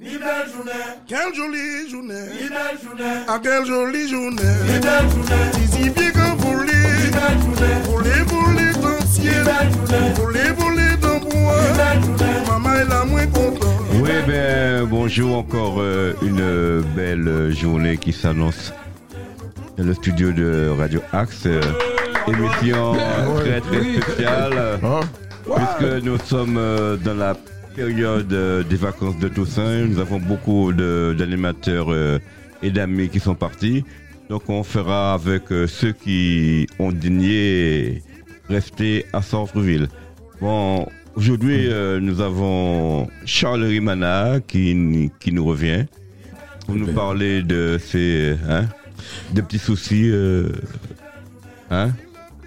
Ni belle journée, Quelle jolie journée. ni belle journée, Ah, quelle jolie journée. ni belle journée, Si bien que ni voler. belle journée, Voler, voler dans le ni ciel. belle journée, Voler, voler dans le ni bois. belle journée. Maman est la moins contente. Oui, ben bonjour encore euh, une euh, belle journée qui s'annonce dans le studio de Radio Axe. euh, émission très très spéciale euh, puisque nous sommes euh, dans la période euh, des vacances de Toussaint. Nous avons beaucoup d'animateurs euh, et d'amis qui sont partis. Donc on fera avec euh, ceux qui ont daigné rester à Centreville. Bon, aujourd'hui nous avons Charles Rimana qui, qui nous revient pour nous parler de ses hein, petits soucis.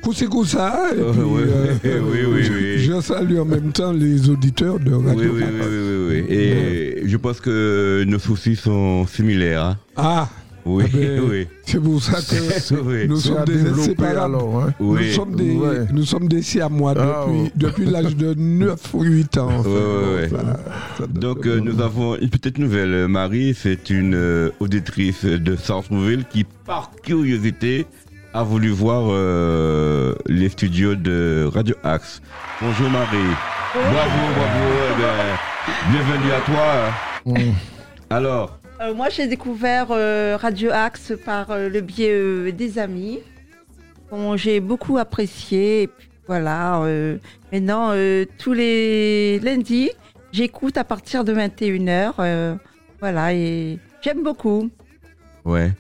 Euh, et puis, oui, euh, oui, oui, oui. je salue en même temps les auditeurs de Radio oui, oui, oui, oui. Et je pense que nos soucis sont similaires. hein. Ah, Oui, Ah ben, oui. c'est pour ça que oui. nous sommes inséparables. alors. Hein. Nous Oui. sommes des, Ouais. nous sommes des siamois Ah, depuis, ouais. depuis l'âge de 9 ou 8 ans. en fait. Ouais. Ça- ça Donc euh, nous avons une petite nouvelle. Marie, c'est une euh, auditrice de Centreville qui, par curiosité, a voulu voir euh, les studios de Radio Axe. Bonjour Marie. Bravo, bravo. eh ben, bienvenue à toi. Mm. Alors, Euh, moi, j'ai découvert euh, Radio Axe par euh, le biais euh, des amis, dont j'ai beaucoup apprécié. Et puis, voilà. euh, maintenant, euh, tous les lundis, j'écoute à partir de 21h. euh, voilà, et j'aime beaucoup. ouais.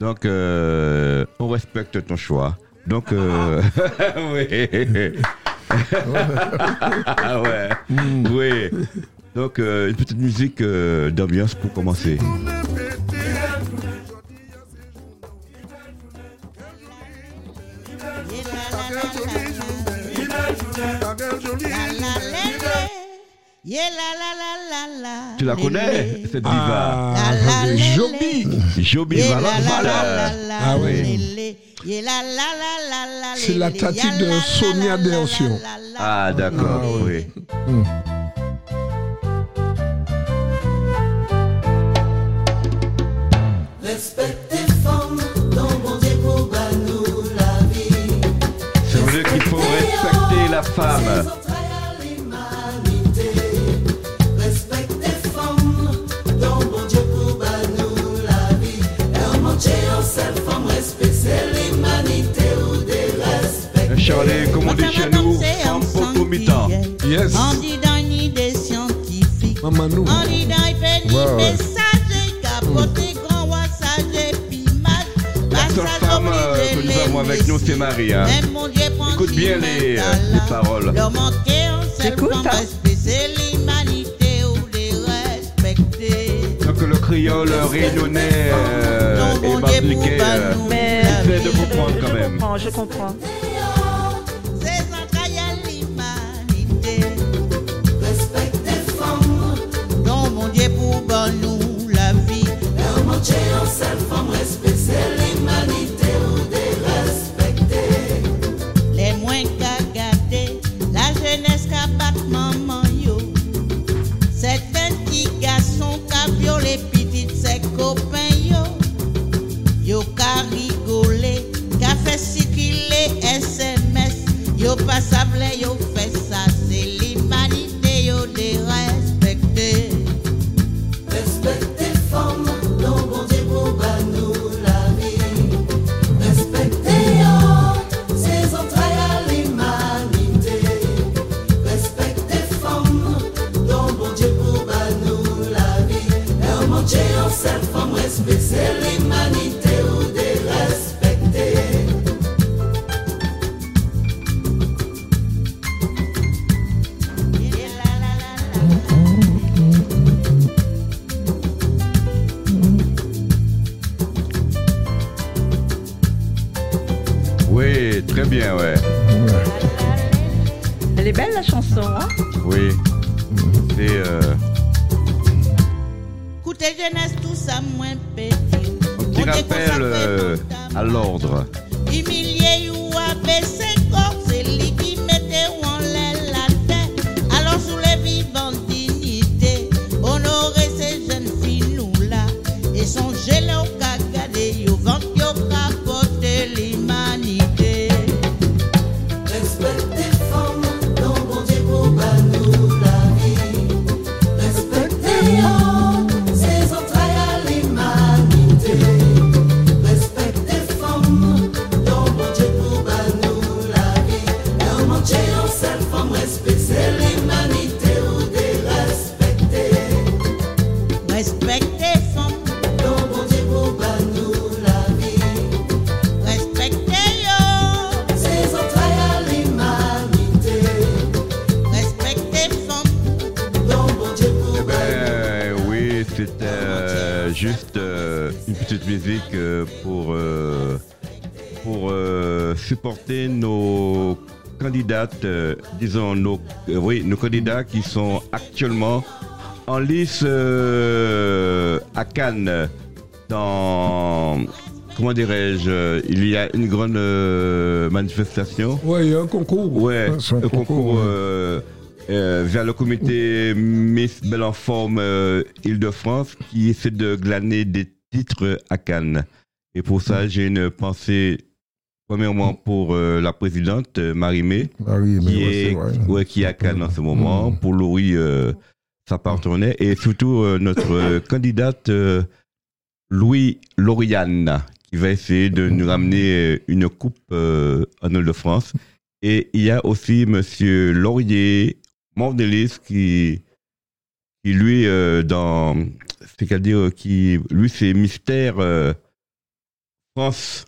Donc, euh, on respecte ton choix. Donc, euh, oui. Ah ouais. Oui. Donc, euh, une petite musique euh, d'ambiance pour commencer. Tu la connais, cette diva Ah, Joby. Joby Yeah, la, la, Valentine. la, la, Ah oui. C'est la tati de Sonia Dersion. Ah, d'accord, Ah, oui. Ça veut dire qu'il faut respecter la femme. Charlie, comme on dit chez nous, femme potomitan. Yes. On dit dans une idée scientifique. On dit dans une ouais. message capoté grand wassage pimage. La seule femme euh, que nous avons avec nous, c'est hein. Écoute bien les, euh, les paroles. J'écoute, hein. respect, c'est l'humanité ou les respecter. Donc le créole réunionnais euh, et martiniquais euh, essaie de comprendre quand même. comprends, je comprends. Les candidates, euh, disons nos, euh, oui, nos candidats qui sont actuellement en lice euh, à Cannes dans comment dirais-je il y a une grande manifestation Ouais, il y a un concours. Ouais, un le concours, vers le comité Miss Belle en Forme Île-de-France qui essaie de glaner des titres à Cannes. Et pour ça, j'ai une pensée, premièrement, pour euh, la présidente euh, Marie-Mé, Marie, qui, ouais, est, c'est vrai. ouais, qui est à Cannes en ce moment, Mm. pour Laurie, euh, sa partenaire, et surtout euh, notre candidate Louis Lauriane, qui va essayer de nous ramener une coupe en Ile-de-France. Et il y a aussi Monsieur Laurier, membre de liste, qui, qui lui, dans, c'est-à-dire qui, lui, c'est Mystère France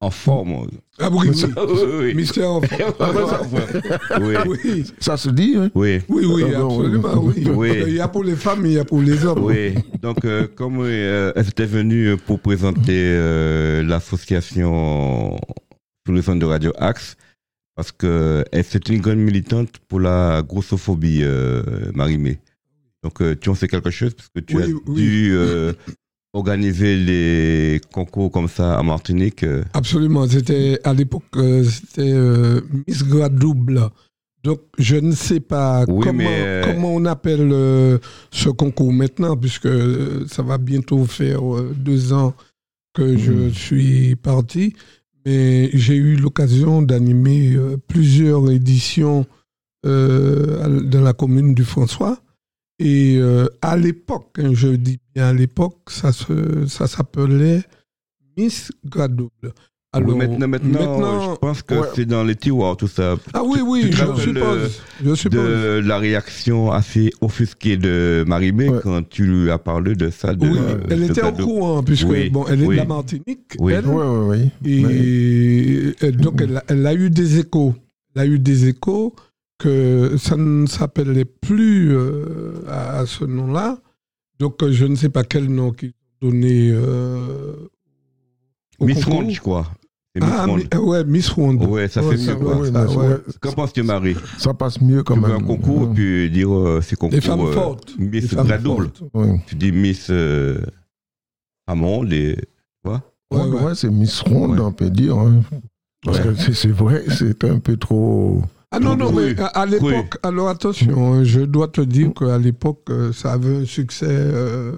en forme. Ah oui, oui. oui, oui. Mystère enfant. oui, Oui, Ça se dit, hein? Oui, oui, oui, Ah absolument, oui. oui. Oui. Il y a pour les femmes, il y a pour les hommes. oui. Donc, euh, comme euh, elle était venue pour présenter euh, l'association sous le centre de Radio Axe, parce que elle c'est une grande militante pour la grossophobie, euh, Marie-Mé. Donc, euh, tu en sais quelque chose parce que tu Oui, as oui. dû euh, organiser les concours comme ça à Martinique. euh. Absolument. C'était à l'époque, euh, c'était euh, Miss double. Donc, je ne sais pas Oui, comment, mais, euh, comment on appelle euh, ce concours maintenant, puisque ça va bientôt faire deux ans que je Hmm. suis parti. Mais j'ai eu l'occasion d'animer plusieurs éditions euh, dans la commune du François. Et euh, à l'époque, hein, je dis bien à l'époque, ça se- ça s'appelait Miss Grade double. Oui, maintenant, maintenant, maintenant- je pense que ouais. c'est dans les tiroirs, tout ça. ah oui, oui, tu je suppose. Je suppose. de la réaction assez offusquée de Marie-Mé Ouais. quand tu lui as parlé de ça. De, oui, euh, elle était au courant, puisque Oui, bon, elle est oui. de la Martinique, Oui. elle, ouais, ouais. et, et donc elle, a- elle a eu des échos. Elle a eu des échos que ça ne s'appelait plus euh, à, à ce nom-là. Donc euh, je ne sais pas quel nom qu'ils ont donné euh, au Miss. Ronde, je crois. Miss Ah, mi- ouais, Miss Ronde. Ouais, ça Ouais, fait ça, mieux, quoi. ouais, Qu'en penses-tu, Marie? Ça passe mieux quand Tu veux même. un concours, Ouais. puis dire euh, c'est concours. Des femmes euh, fortes. Miss Des femmes Grade double. fortes. Ouais. Tu dis Miss euh, Amande et. Ouais, Ouais, ouais. ouais, c'est Miss Ronde, Ouais. on peut dire. hein. Parce Ouais. que c'est- c'est vrai, c'est un peu trop. Ah non, non, Oui, mais à, l'époque, alors attention, hein, je dois te dire qu'à l'époque, euh, ça avait un succès euh,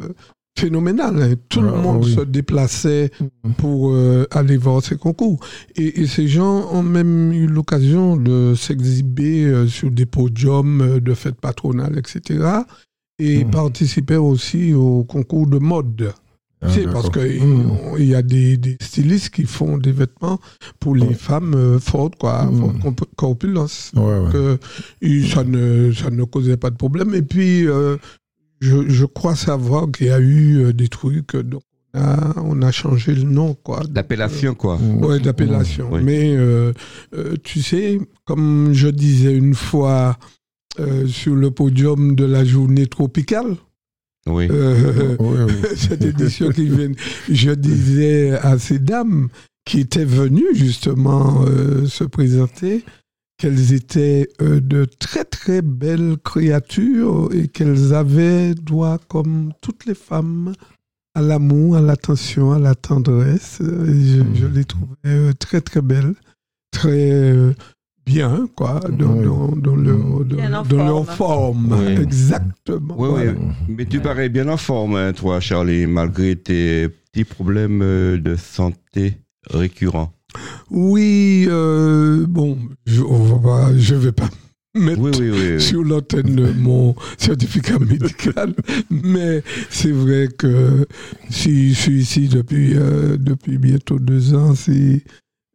phénoménal. hein. Tout le Ah, monde oui. se déplaçait pour euh, aller voir ces concours. Et, et ces gens ont même eu l'occasion de s'exhiber euh, sur des podiums de fêtes patronales, etc. Et Mhm. participer aussi au concours de mode. Ah, d'accord. parce qu'il Mmh. y a des, des stylistes qui font des vêtements pour les femmes euh, fortes, quoi, Mhm. fortes Ouais, ouais. que et ça, ne, ça ne causait pas de problème. Et puis, euh, je, je crois savoir qu'il y a eu euh, des trucs, euh, donc on a, on a changé le nom, quoi. L'appellation, quoi. Mmh. Ouais, d'appellation. Oui. Mais euh, euh, tu sais, comme je disais une fois euh, sur le podium de la journée tropicale, Oui. euh, cette édition qui vient, je disais à ces dames qui étaient venues justement euh, se présenter qu'elles étaient euh, de très très belles créatures et qu'elles avaient droit, comme toutes les femmes, à l'amour, à l'attention, à la tendresse. Et Je, je les trouvais très très belles, très bien, quoi, dans, Oui. dans, dans leur, Bien dans, en dans leur forme. Oui. Exactement. Oui, Voilà. oui. Mais tu parais bien en forme, hein, toi, Charlie, malgré tes petits problèmes euh, de santé récurrents. Oui, euh, bon, je, je vais pas mettre Oui, oui, oui. oui. sur l'antenne de mon certificat médical, mais c'est vrai que si je suis ici depuis, euh, depuis bientôt deux ans, c'est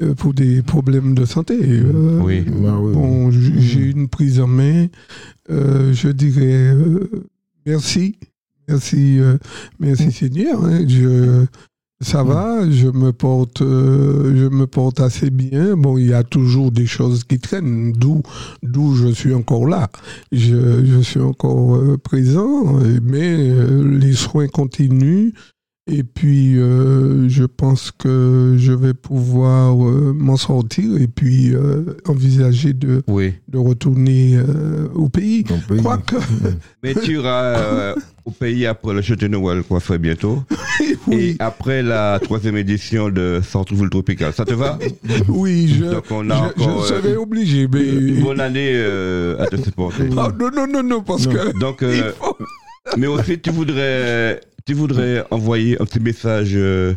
euh, pour des problèmes de santé. euh, Oui. Ah, oui. Bon, j'ai eu une prise en main. euh, je dirais euh, merci, merci, euh, merci Seigneur. hein. Je- Ça va, je me porte, euh, je me porte assez bien. Bon, il y a toujours des choses qui traînent, d'où, d'où je suis encore là. Je, je suis encore euh, présent, mais euh, les soins continuent. Et puis, euh, je pense que je vais pouvoir euh, m'en sortir et puis euh, envisager de, Oui. de retourner au pays. Quoique, Mais tu iras au pays après le Château Noël coiffé bientôt. oui, Et après la troisième édition de Centre-Ville Tropical. Ça te va? Oui, je, Donc on a je, encore je serai obligé, mais... une bonne année à te supporter. Non, non, non, non, parce que... Donc, euh, mais aussi tu voudrais, tu voudrais envoyer un petit message euh,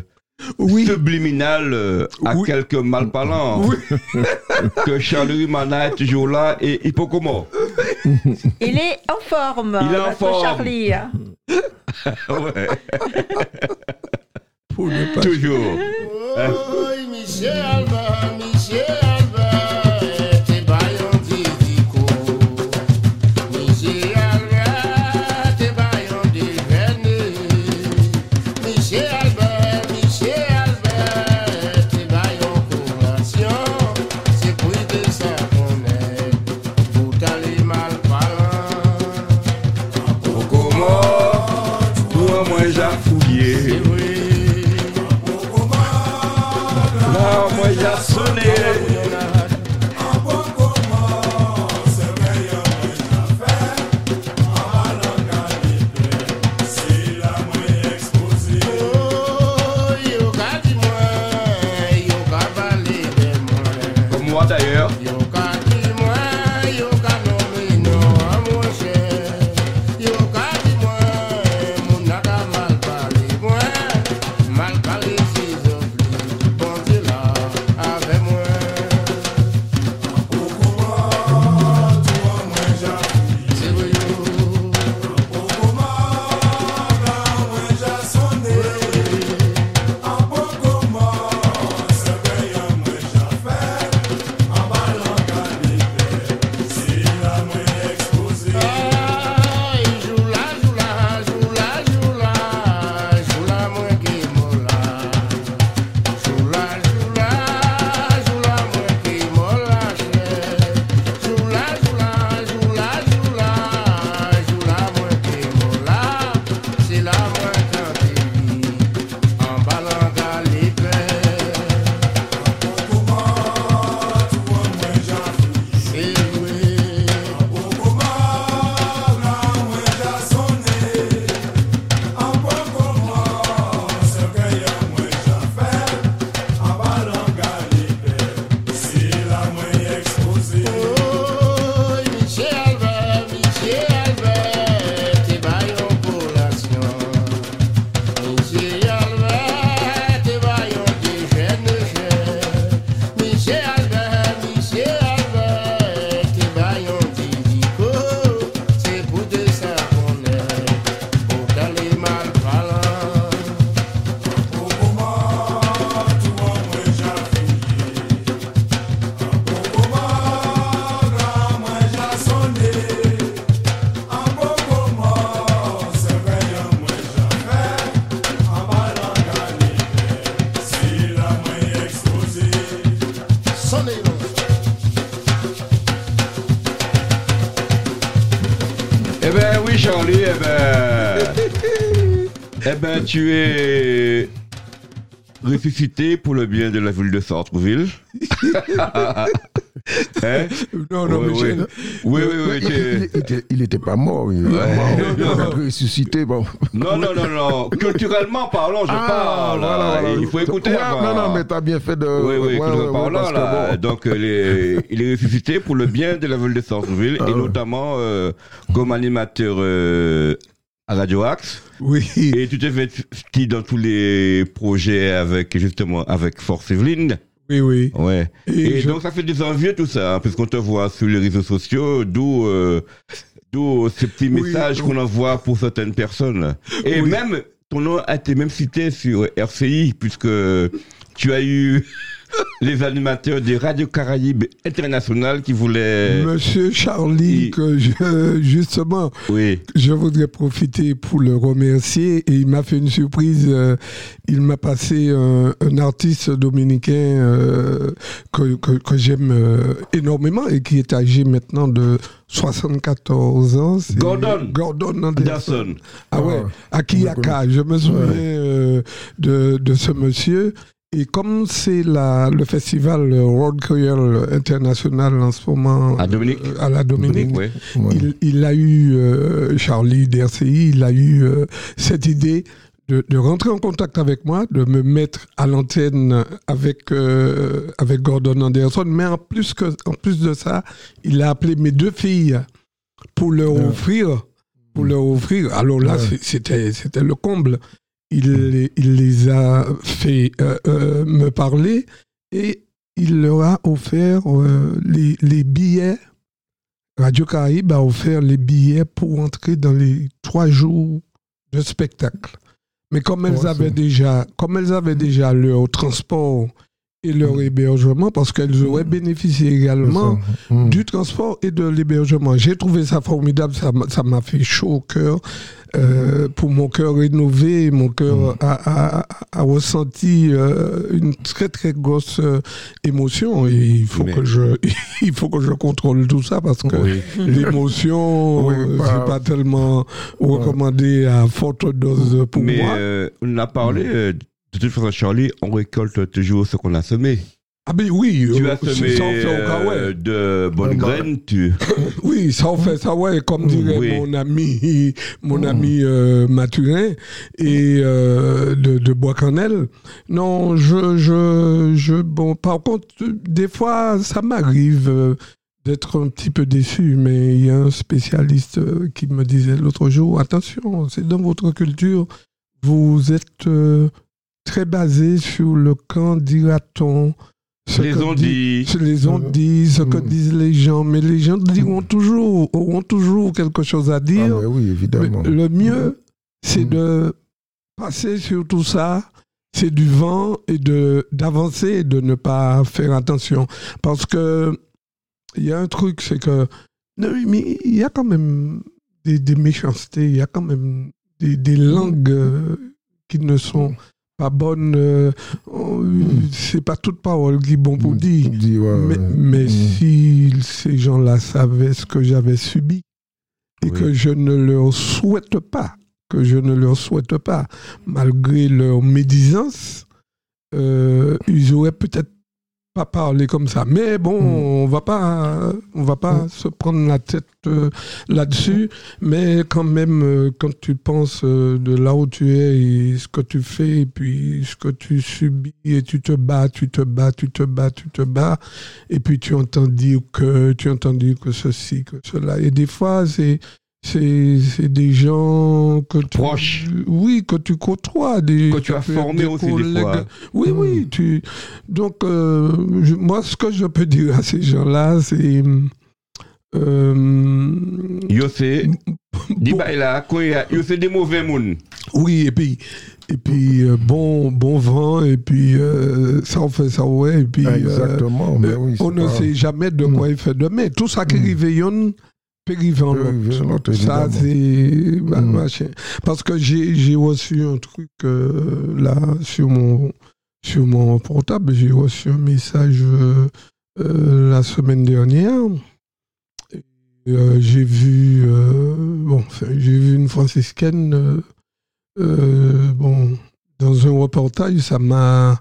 Oui, subliminal euh, à Oui. quelques malparlants oui, que Charles Mana est toujours là et Hippocomo. Il est en forme, Il est en forme. Charlie. hein. Ouais, pour ne pas... toujours. Hein? Michel Albert, Michel ben. eh ben, tu es ressuscité pour le bien de la ville de Centreville. hein? Non, non, Oui, mais oui. Oui, oui, oui. Il, tu es- il- il était, il était pas mort. Il, être ressuscité. Bon. Non, non, non, non. Culturellement parlant, je parle. voilà, voilà. Il faut écouter. Ouais, avant. non, non, mais t'as bien fait de. Oui, oui, ouais, parlant, là. bon. Donc, euh, il est, il est ressuscité pour le bien de la ville de Centreville Ah et notamment euh, comme animateur euh, à Radio Axe. Oui, Et tu t'es investi dans tous les projets avec, justement, avec Force Evelyne. Oui, oui. Ouais. Et Et, je- donc, ça fait des envieux, tout ça, hein, puisqu'on te voit sur les réseaux sociaux, d'où, euh, d'où ces petits Oui, messages oui. qu'on envoie pour certaines personnes. Et Oui. même, ton nom a été même cité sur RCI, puisque tu as eu les animateurs des radios Caraïbes internationales qui voulaient. Monsieur Charlie, que je- justement, Oui. je voudrais profiter pour le remercier et il m'a fait une surprise. euh, il m'a passé un, un artiste dominicain euh, que, que- que j'aime euh, énormément et qui est âgé maintenant de 74 ans. Gordon. Gordon Anderson. Anderson. Ah ouais, Ah, à Kiyaka. Je me souviens euh, de, de ce monsieur. Et comme c'est la- le festival World Creole International en ce moment À Dominique. euh, à la Dominique, ouais. Ouais. il, il a eu, euh, Charlie d'RCI, il a eu euh, cette idée de, de rentrer en contact avec moi, de me mettre à l'antenne avec, euh, avec Gordon Anderson. Mais en plus, que, en plus de ça, il a appelé mes deux filles pour leur Ouais. offrir. Pour leur offrir. Alors là, Ouais. c'est- c'était c'était le comble. Il, les- il les a fait euh, euh, me parler et il leur a offert euh, les, les billets Radio Caraïbe a offert les billets pour entrer dans les trois jours de spectacle. Mais comme elles Ouais, avaient déjà, comme elles avaient déjà leur transport et leur hébergement, parce qu'elles auraient bénéficié également. Mm. du transport et de l'hébergement. J'ai trouvé ça formidable, ça m'a- fait chaud au cœur. Euh, pour mon cœur rénové, mon cœur a, a- a ressenti euh, une très très grosse euh, émotion et il faut Mais- que je il faut que je contrôle tout ça parce que Oui. l'émotion Oui, euh, bah- c'est pas tellement recommandé à forte dose pour Mais moi. euh, on a parlé, euh, de toute façon, Charlie, on récolte toujours ce qu'on a semé. ah ben oui, Tu euh, as semé ça en fait au cas, ouais. euh, de bonnes graines, tu. Oui, ça en fait ça, ouais, comme dirait Oui. mon ami, mon ami euh, Mathurin et euh, de, de Bois-Cannel. Non, je, je, je, bon, par contre, des fois, ça m'arrive euh, d'être un petit peu déçu, mais il y a un spécialiste qui me disait l'autre jour, attention, c'est dans votre culture, vous êtes euh, très basé sur le camp dira-t-on. ce Les que ont dit- dit. ce les ont dit, ce que Mm. disent les gens, mais les gens diront toujours, auront toujours quelque chose à Ah, dire. mais oui, évidemment. Mais le mieux, c'est Mm. de passer sur tout ça, c'est du vent et de d'avancer et de ne pas faire attention. Parce que il y a un truc, c'est que non, mais il y a quand même des, des méchancetés, il y a quand même des, des langues qui ne sont pas bonnes. euh, oh, c'est pas toute parole qui est bon pour Mm. dire. Dis, ouais, Mais, ouais. mais Mm. si ces gens-là savaient ce que j'avais subi et Oui. que je ne leur souhaite pas, que je ne leur souhaite pas, malgré leur médisance, euh, ils auraient peut-être pas parlé comme ça. Mais bon, Mm. on va pas, on va pas Mm. se prendre la tête euh, là-dessus. Mais quand même, euh, quand tu penses euh, de là où tu es et ce que tu fais, et puis ce que tu subis, et tu te bats, tu te bats, tu te bats, tu te bats, et puis tu entends dire que, tu entends dire que ceci, que cela. Et des fois, c'est, c'est, c'est des gens que tu, Proches. oui, que tu côtoies, des, Que tu as formé des aussi des collègues. fois. Oui, oui. Tu... Donc, euh, je- moi, ce que je peux dire à ces gens-là, c'est. euh, Yo c'est, dis bon- là, quoi, yo c'est des mauvais moun. oui, et puis, et puis euh, bon, bon vent, et puis euh, ça on fait ça, ouais, et puis. Ah, euh, Exactement. mais oui, on ne sait jamais de quoi il fait demain. Tout ça qui Mm. L'autre. l'autre, Ça, c'est. bah, Mm. machin. Parce que j'ai reçu un truc euh, là sur mon, sur mon portable. J'ai reçu un message euh, euh, la semaine dernière. Euh, j'ai vu. bon, j'ai vu une franciscaine. bon, dans un reportage, ça m'a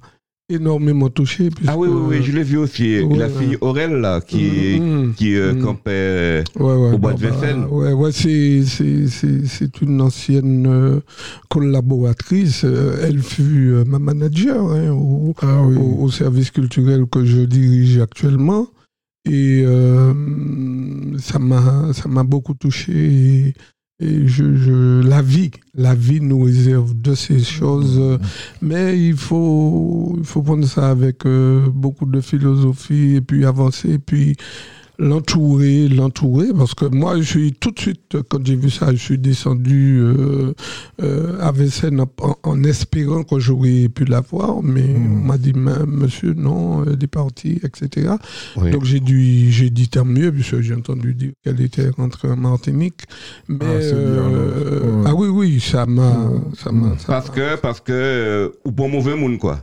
énormément touché. Ah oui, oui, oui, je l'ai vu aussi. Ouais, la fille Aurel, là, qui, Mm, qui euh, Mm. campait. Ouais, ouais, Au bois de bah, Vincennes. ouais, ouais, c'est, c'est, c'est, c'est une ancienne euh, collaboratrice. Euh, Elle fut euh, ma manager hein, au, Ah oui. au, au service culturel que je dirige actuellement. Et euh, ça, m'a, ça m'a beaucoup touché. Et, et je, je, la vie, la vie nous réserve de ces choses. euh, mais il faut, il faut prendre ça avec euh, beaucoup de philosophie et puis avancer. Et puis l'entourer, l'entourer, parce que moi, je suis tout de suite, quand j'ai vu ça, je suis descendu euh, euh, à Vincennes en, en espérant que j'aurais pu la voir, mais Mm. on m'a dit, monsieur, non, elle est partie, etc. Oui. Donc j'ai dû, j'ai dit tant mieux, puisque j'ai entendu dire qu'elle était rentrée en Martinique. Mais Ah, bien, euh. Ouais. ah oui, oui, ça m'a, ça m'a. ça Parce que, parce que, euh, ou pour mauvais monde, quoi.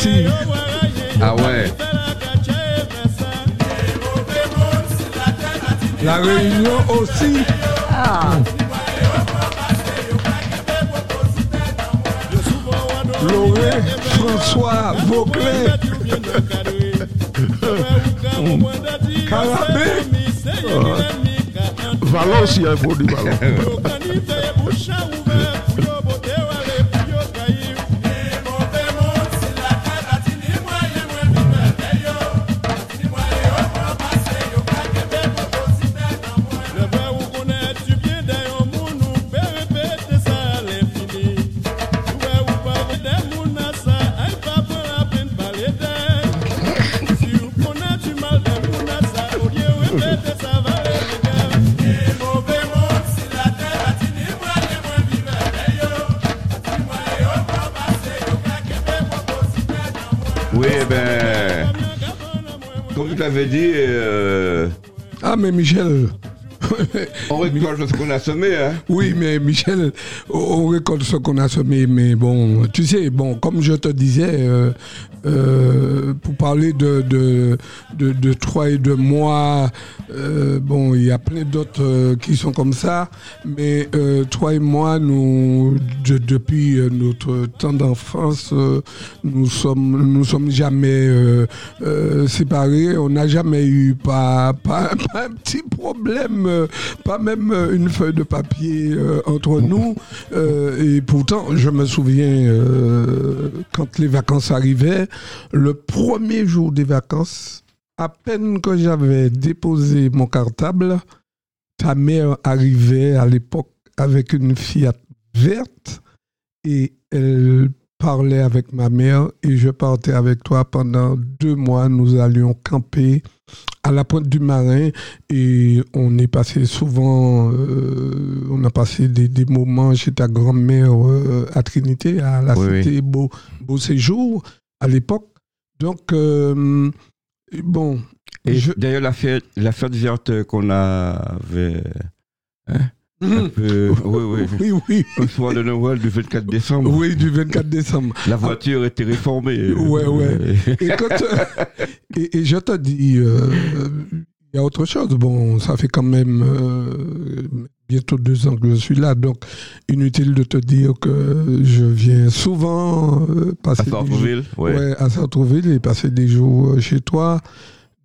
aussi. Ah ouais. La Réunion aussi. Ah, Loré, François, Vauclé. Carabé. Valence, il y a un bon du Oui, ben, comme je l'avais dit, euh, Ah, mais Michel. On récolte ce qu'on a semé, hein. Oui, mais Michel, on récolte ce qu'on a semé, mais bon, tu sais, bon, comme je te disais, euh, euh, pour parler de, de, de, de et de moi, euh, bon, il y a plein d'autres euh, qui sont comme ça, mais euh, toi et moi, nous, de- depuis euh, notre temps d'enfance, nous sommes, nous sommes jamais séparés, on n'a jamais eu pas, pas, pas un petit problème, euh, pas même euh, une feuille de papier euh, entre nous. Et pourtant, je me souviens, quand les vacances arrivaient, le premier jour des vacances, à peine que j'avais déposé mon cartable, ta mère arrivait à l'époque avec une Fiat verte et elle parlait avec ma mère et je partais avec toi pendant deux mois. Nous allions camper à la pointe du marin et on est passé souvent, euh, on a passé des, des moments chez ta grand-mère euh, à Trinité, à la Oui, cité Beau, Beau Séjour à l'époque. Donc, euh, bon. Et je- d'ailleurs, la fête, la fête verte qu'on avait, un peu, oui, oui, Oui, oui. au soir de Noël du 24 décembre, Oui, du 24 décembre. la voiture était réformée. Ouais, ouais. Et, quand, et, et je te dis, euh, il y a autre chose. Bon, ça fait quand même euh, bientôt deux ans que je suis là, donc inutile de te dire que je viens souvent euh, passer À des jours, Sartreville, ouais. ouais, à Sartreville et passer des jours chez toi.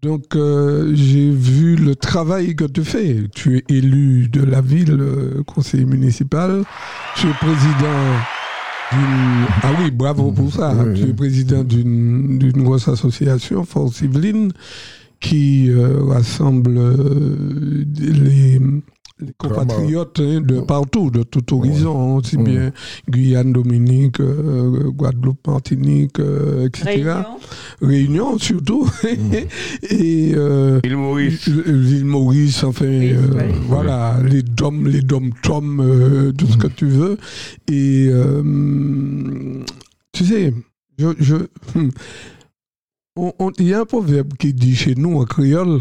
Donc, euh, j'ai vu le travail que tu fais. Tu es élu de la ville, euh, conseiller municipal. Tu es président d'une- Ah oui, bravo pour ça. Oui, tu es oui. président d'une d'une grosse association, Force Yvelines, qui euh, rassemble euh, les, les compatriotes hein, de partout, de tout horizon, aussi Mm. bien Guyane, Dominique, euh, Guadeloupe, Martinique, euh, etc. Réunion. Réunion surtout. Et euh, Il Maurice. l'île Maurice, enfin, euh, ouais. voilà, les DOM, les DOM-TOM, euh, tout ce que tu veux. Et euh, tu sais, je, hum, on- il y a un proverbe qui dit chez nous en créole,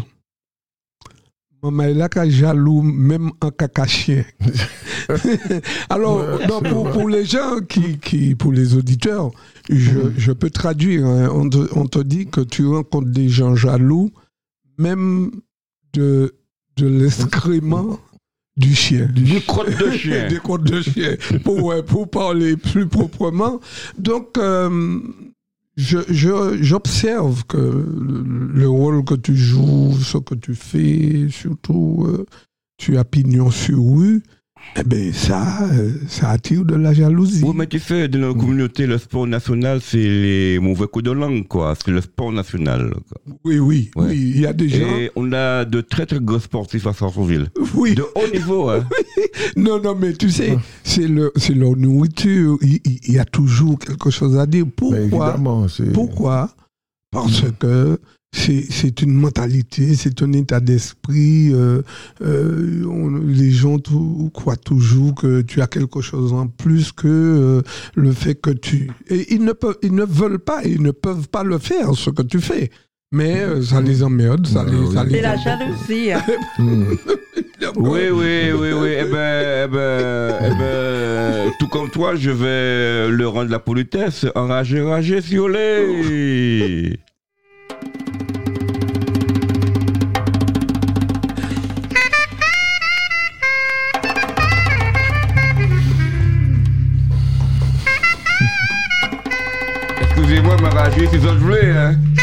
Maman là qu'à jaloux même en caca chien. Alors, Ouais, non, c'est pour, les gens qui, qui, pour les auditeurs, je, je peux traduire. hein. On, te, on te dit que tu rencontres des gens jaloux, même de, de l'excrément du chien. Du crotte de chien. Des crottes de chien, pour, ouais, pour parler plus proprement. Donc, euh, j'observe que le, le rôle que tu joues, ce que tu fais, surtout, euh, tu as pignon sur rue, eh ben ça, euh, ça attire de la jalousie. Oui, mais tu sais, dans notre communauté, le sport national, c'est les mauvais coups de langue, quoi. C'est le sport national. quoi. Oui, oui, Ouais. oui, il y a des gens. Et on a de très très gros sportifs à Sartreville. Oui, De haut niveau, hein. non, non, mais tu sais, c'est le, c'est leur nourriture. Il, il- y a toujours quelque chose à dire. Mais Pourquoi? évidemment, c'est. Pourquoi? Parce que c'est c'est une mentalité, c'est un état d'esprit. euh, euh, les gens tout- croient toujours que tu as quelque chose en plus que euh, le fait que tu. Et ils ne, peuvent, ils ne veulent pas, ils ne peuvent pas le faire, ce que tu fais. Mais euh, ça les emmerde, ça les. ça les C'est la jalousie. hein. Hmm. Oui, oui, oui, oui. Eh ben, eh ben, eh ben, tout comme toi, je vais le rendre la politesse. Enragé, enragé, violet. Excusez-moi, ma ragée, c'est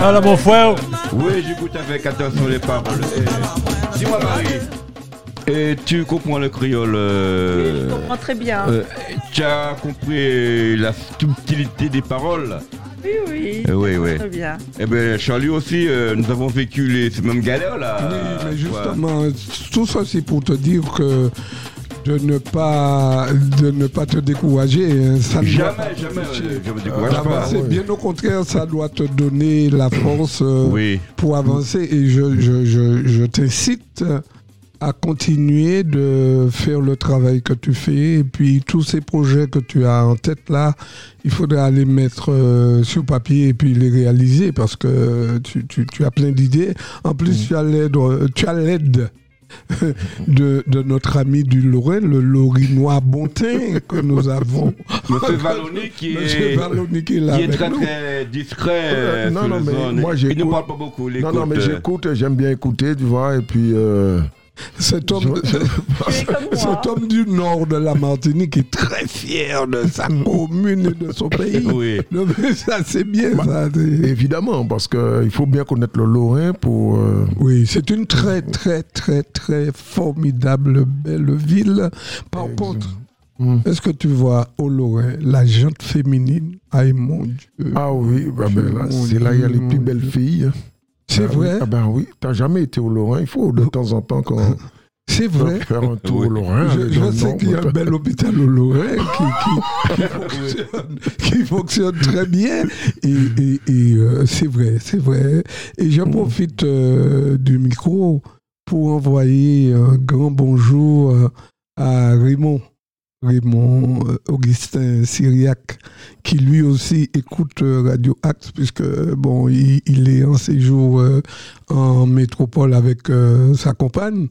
Voilà mon frère. Oui, j'écoute avec attention les paroles. Et, Dis-moi, Marie, et tu comprends le créole euh, Je comprends très bien. euh, Tu as compris la subtilité des paroles? Oui, oui. Euh, Oui, oui. Très bien. Eh bien, Charlie aussi, euh, nous avons vécu les, ces mêmes galères là. Oui, mais Ouais. justement, tout ça c'est pour te dire que de ne pas de ne pas te décourager. hein, Ça doit Jamais, jamais, euh, je me décourage pas. Bien au contraire, ça doit te donner la force euh, Oui. pour avancer. Et je, je, je, je t'incite à continuer de faire le travail que tu fais. Et puis tous ces projets que tu as en tête là, il faudra les mettre euh, sur papier et puis les réaliser parce que tu, tu, tu as plein d'idées. En plus, tu as l'aide, tu as l'aide de, de notre ami du Lorrain, le Lorinois Bontin que nous avons. Monsieur Valloni qui est, qui qui très nous. très discret. euh, non, non, mais moi, Il j'écoute. ne parle pas beaucoup. il Non, non, mais euh, j'écoute, j'aime bien écouter, tu vois, et puis. euh, Cet homme, cet homme du nord de la Martinique est très fier de sa commune et de son pays. Oui. Non, mais ça, c'est bien. ça, c'est- évidemment, parce qu'il faut bien connaître le Lorrain pour. euh, Oui, c'est une très, très, très, très formidable, belle ville. Par contre, Hmm. est-ce que tu vois au Lorrain la gente féminine? Aïe mon Dieu. Ah oui, bah ben là, c'est là il y a les plus belles filles. C'est oui, vrai, Ah ben oui, t'as jamais été au Lorrain, il faut de temps en temps quand c'est vrai. faire un tour Oui. au Lorrain. Je, sais qu'il y a un bel hôpital au Lorrain qui, qui- qui fonctionne, qui fonctionne très bien. Et, et- et, euh, c'est vrai, c'est vrai. Et je profite euh, du micro pour envoyer un grand bonjour euh, à Raymond. Raymond euh, Augustin Syriac, qui lui aussi écoute euh, Radio Axe, puisque bon, il, est en séjour euh, en métropole avec sa compagne.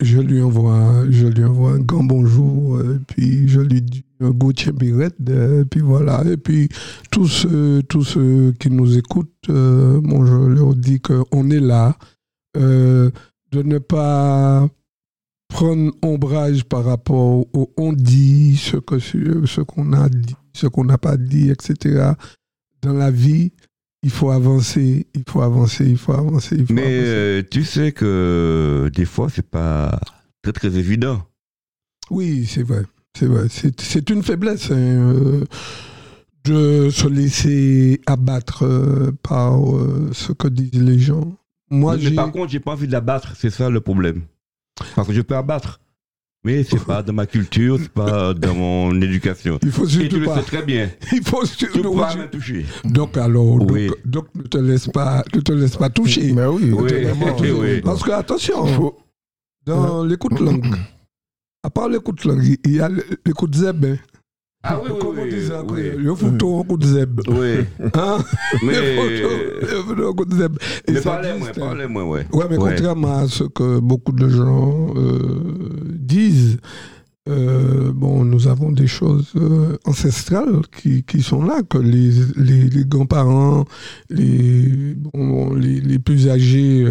Je lui envoie, un grand bonjour, et puis je lui dis un go Tchembirette, et puis voilà. Et puis tous ceux, qui nous écoutent, bon, je leur dis qu'on est là, de ne pas prendre ombrage par rapport au on dit, ce que ce qu'on a dit, ce qu'on n'a pas dit, etc. Dans la vie, il faut avancer, il faut avancer, il faut avancer. Il faut Mais avancer. euh, tu sais que des fois, c'est pas très très évident. Oui, c'est vrai. C'est vrai. C'est, une faiblesse hein, euh, de se laisser abattre euh, par ce que disent les gens. Moi, mais par contre, j'ai pas envie de l'abattre, c'est ça le problème. Parce que je peux abattre. Mais c'est pas dans ma culture, c'est pas dans mon éducation. il faut Et tu surtout le pas. sais très bien. Il faut Tu surtout peux pas me toucher. Donc alors, donc, Oui. donc ne te laisse pas, ne te laisse pas toucher. Mais oui, Oui, oui, oui. Parce que attention, Faut- dans l'écoute langue, à part l'écoute langue, il y a l'écoute zeb. Ah oui, oui, oui, disait oui. le photo coup de zeb. Oui. Hein? Mais, Le photo- zeb. Mais parlez-moi, parlez-moi, ouais. Ouais, mais Ouais. contrairement à ce que beaucoup de gens euh, disent, euh, bon, nous avons des choses euh, ancestrales qui, qui sont là, que les, les, les grands-parents, les, bon, les, les plus âgés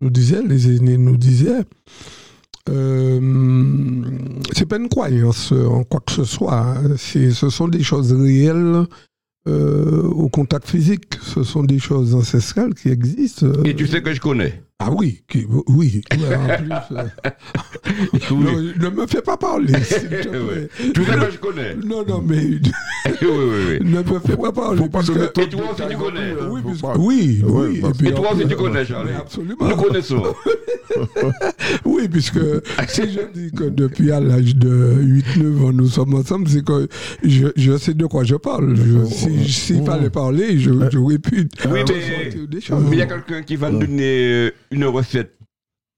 nous disaient, les aînés nous disaient. Euh, c'est pas une croyance en quoi que ce soit. hein. Ce sont des choses réelles euh, au contact physique. Ce sont des choses ancestrales qui existent. euh, Et tu sais que je connais. Ah oui, qui- oui. ouais, en plus, euh, Oui. non, ne me fais pas parler. Tu sais que je connais. Non, non, mais oui, oui, oui. ne me fais pas parler. faut parce que- Et toi aussi, tu connais. oui, pas- oui, Ouais, oui. puis Et toi aussi, tu connais, Charlie. Absolument. Nous connaissons. Oui, puisque si je dis que depuis à l'âge de 8-9 ans, nous sommes ensemble, c'est que je, je sais de quoi je parle. Je- si- S'il fallait parler, je- j'aurais pu Oui, te mais- il y a quelqu'un qui va nous donner euh, une recette.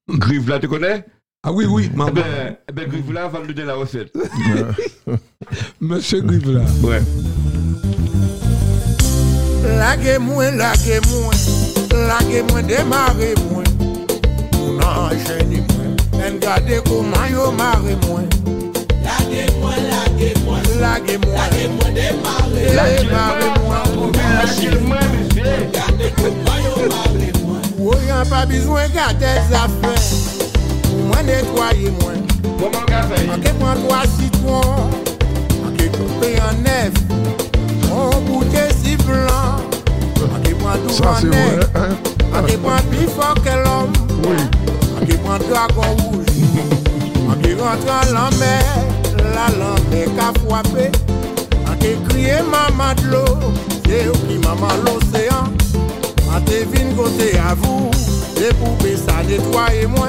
Grive là, tu connais? Ah oui, oui, Eh maman. ben, eh ben Grive là va nous donner la recette. Monsieur Grivela. Ouais. Moi. Mon enchaîne moi, même gade comment yo garder les affaires. Moi nettoyer ou yon pa bizwen gade zafè Ou mwen netwaye mwen Anke pon 3 citron Anke koupe en nef On boute si blan Anke pon tou an nef Anke pon pi fok ke l'om Anke pon dragon rouge. Anke rentran la mer. La lan mer ka fwape Anke kriye maman d'lo Se ou maman l'osean on te vine côté à vous. Les poupées ça nettoie moi.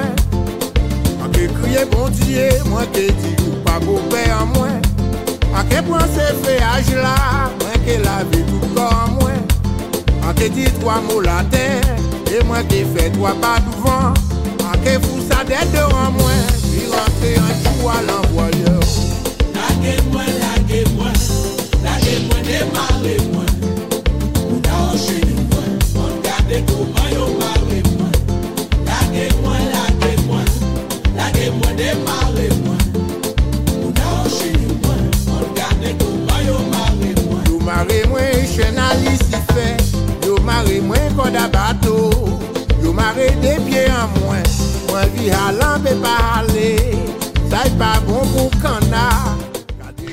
On te crie bon Dieu. Moi qui dis ou pas beau père en moi. À quel point c'est fait âge là. Moi qui lave tout corps en moi. On te dit trois mots la terre, et moi qui fais toi pas devant. On te fout ça d'être devant moi, puis rentrer un jour à l'envoyeur. Yo bon.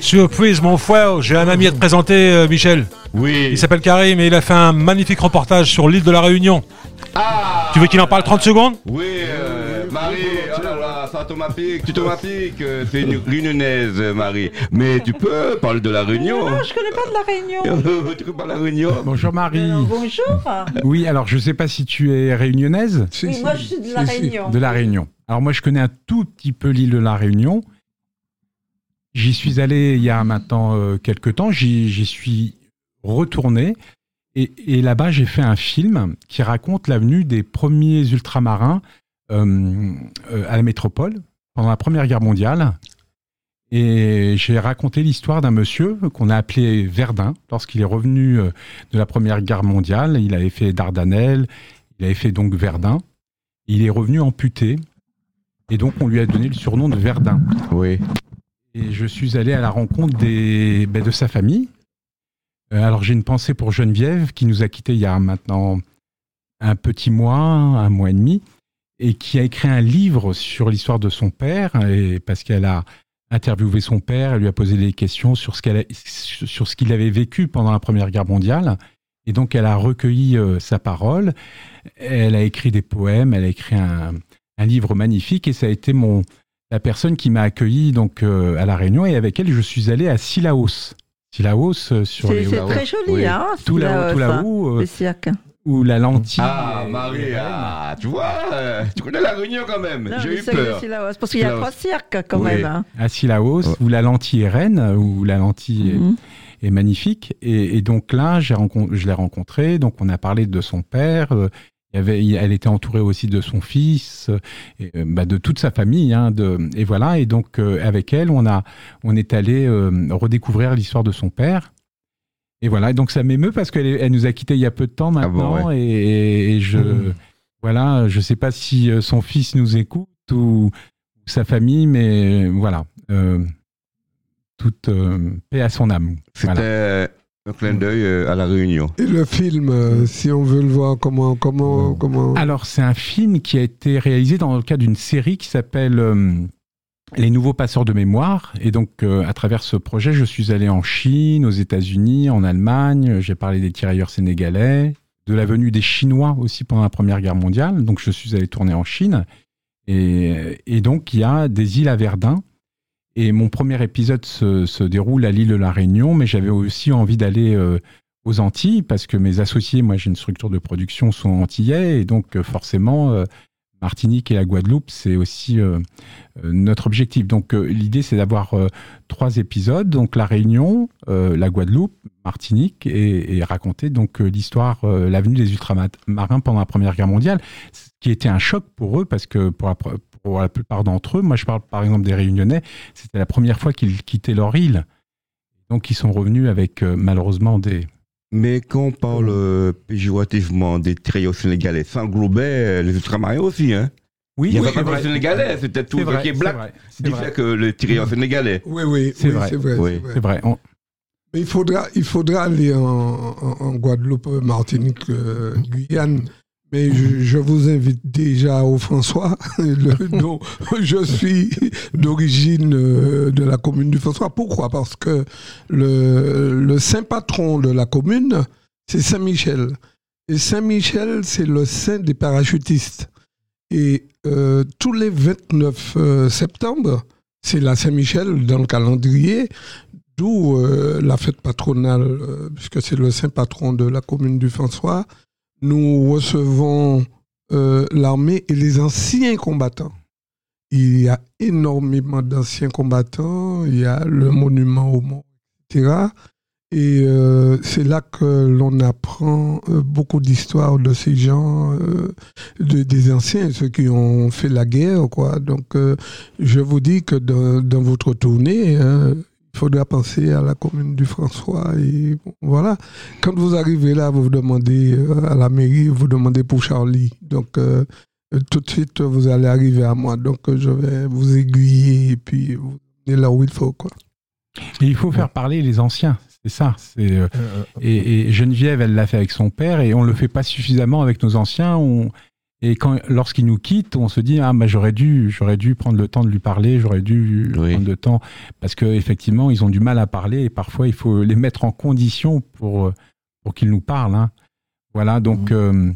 Surprise, mon frère, j'ai un ami à te présenter, euh, Michel. Oui. Il s'appelle Karim et il a fait un magnifique reportage sur l'île de la Réunion. Ah Tu veux qu'il en parle 30 secondes? Oui, euh, là, ça te m'applique, tu te m'appliques, euh, c'est une réunionnaise, euh, Marie. Mais tu peux parler de la Réunion. Non, je connais pas de la Réunion. tu peux parler de la Réunion Bonjour Marie. Alors, bonjour. Oui, alors je sais pas si tu es réunionnaise. Oui, moi je suis de la. Réunion. De la Réunion. Alors moi je connais un tout petit peu l'île de la Réunion. J'y suis allé il y a maintenant euh, quelques temps. J'y j'y suis retourné. Et, et là-bas, j'ai fait un film qui raconte l'avenue des premiers ultramarins euh, euh, à la métropole pendant la Première Guerre mondiale. Et j'ai raconté l'histoire d'un monsieur qu'on a appelé Verdun lorsqu'il est revenu euh, de la Première Guerre mondiale. Il avait fait Dardanelles, il avait fait donc Verdun. Il est revenu amputé. Et donc, on lui a donné le surnom de Verdun. Oui. Et je suis allé à la rencontre des, ben, de sa famille. Alors j'ai une pensée pour Geneviève qui nous a quittés il y a maintenant un petit mois, un mois et demi, et qui a écrit un livre sur l'histoire de son père, et parce qu'elle a interviewé son père, elle lui a posé des questions sur ce qu'elle a- sur ce qu'il avait vécu pendant la Première Guerre mondiale. Et donc elle a recueilli euh, sa parole, elle a écrit des poèmes, elle a écrit un, un livre magnifique, et ça a été mon, la personne qui m'a accueilli donc euh, à la Réunion et avec elle je suis allé à Silaos. Silaos euh, sur C'est les c'est très joli, Oui. hein tout là-haut, tout là-haut, euh, le cirque. Où la lentille. Ah, reine. ah, tu vois, tu connais la Réunion quand même. J'ai eu peur. Sillaos, parce qu'il y a Sillaos. trois cirques quand Oui. même. hein. À Silaos, Ouais. où la lentille est reine, où la lentille est- Mhm. est, magnifique. Et, et donc là, je l'ai rencontrée. Donc on a parlé de son père. euh, il avait, elle était entourée aussi de son fils, euh, et, euh, bah, de toute sa famille. hein, de, et voilà. Et donc euh, avec elle, on a, on est allé euh, redécouvrir l'histoire de son père. Et voilà. Et donc ça m'émeut parce qu'elle elle nous a quittés il y a peu de temps Ah bon, maintenant. et, et je, voilà, je sais pas si euh, son fils nous écoute ou sa famille, mais voilà. Euh, toute euh, paix à son âme. C'était Voilà. un clin d'œil euh, à la Réunion. Et le film, euh, si on veut le voir, comment, comment, comment? Alors, c'est un film qui a été réalisé dans le cadre d'une série qui s'appelle euh, Les Nouveaux Passeurs de Mémoire. Et donc, euh, à travers ce projet, je suis allé en Chine, aux États-Unis, en Allemagne. J'ai parlé des tirailleurs sénégalais, de la venue des Chinois aussi pendant la Première Guerre mondiale. Donc, je suis allé tourner en Chine. Et, donc, il y a des îles à Verdun. Et mon premier épisode se, déroule à l'île de la Réunion, mais j'avais aussi envie d'aller euh, aux Antilles parce que mes associés, moi j'ai une structure de production, sont antillais et donc euh, forcément Martinique et la Guadeloupe, c'est aussi euh, euh, notre objectif. Donc euh, l'idée c'est d'avoir trois épisodes, donc la Réunion, la Guadeloupe, Martinique et, raconter donc l'histoire, l'avenue des ultramarins pendant la Première Guerre mondiale, ce qui était un choc pour eux parce que pour la, plupart d'entre eux, moi je parle par exemple des Réunionnais, c'était la première fois qu'ils quittaient leur île. Donc ils sont revenus avec malheureusement des, Mais quand on parle euh, péjorativement des trios sénégalais, ça englobait euh, les ultramarins aussi. Hein. Oui, Il n'y oui, avait c'est pas que les sénégalais, c'était tout vrai, qui est c'est black. qui vrai. fait que les trios sénégalais. Oui, oui, C'est oui, vrai. c'est vrai. Oui. c'est vrai. C'est vrai. On- Mais il faudra, il faudra aller en, en- en Guadeloupe, Martinique, euh, Guyane. Mais je, vous invite déjà au François, dont je suis d'origine euh, de la commune du François. Pourquoi? Parce que le, saint patron de la commune, c'est Saint-Michel. Et Saint-Michel, c'est le saint des parachutistes. Et euh, tous les 29 euh, septembre, c'est la Saint-Michel dans le calendrier, d'où la fête patronale, puisque c'est le saint patron de la commune du François. Nous recevons euh, l'armée et les anciens combattants. Il y a énormément d'anciens combattants, il y a le monument aux morts, etc. Et euh, c'est là que l'on apprend euh, beaucoup d'histoires de ces gens, de- des anciens, ceux qui ont fait la guerre. Donc, je vous dis que dans, dans votre tournée, hein, il faudra penser à la commune du François. Et voilà. Quand vous arrivez là, vous vous demandez euh, à la mairie, vous demandez pour Charlie. Donc, euh, tout de suite, vous allez arriver à moi. Donc, je vais vous aiguiller et puis vous amener là où il faut, quoi. Et il faut faire parler les anciens, c'est ça. Euh, et, et Geneviève, elle l'a fait avec son père, et on le fait pas suffisamment avec nos anciens. On, et quand, lorsqu'ils nous quittent, on se dit ah bah j'aurais dû, j'aurais dû prendre le temps de lui parler, j'aurais dû prendre le temps parce que effectivement ils ont du mal à parler et parfois il faut les mettre en condition pour euh, pour qu'ils nous parlent. hein. Voilà donc. euh,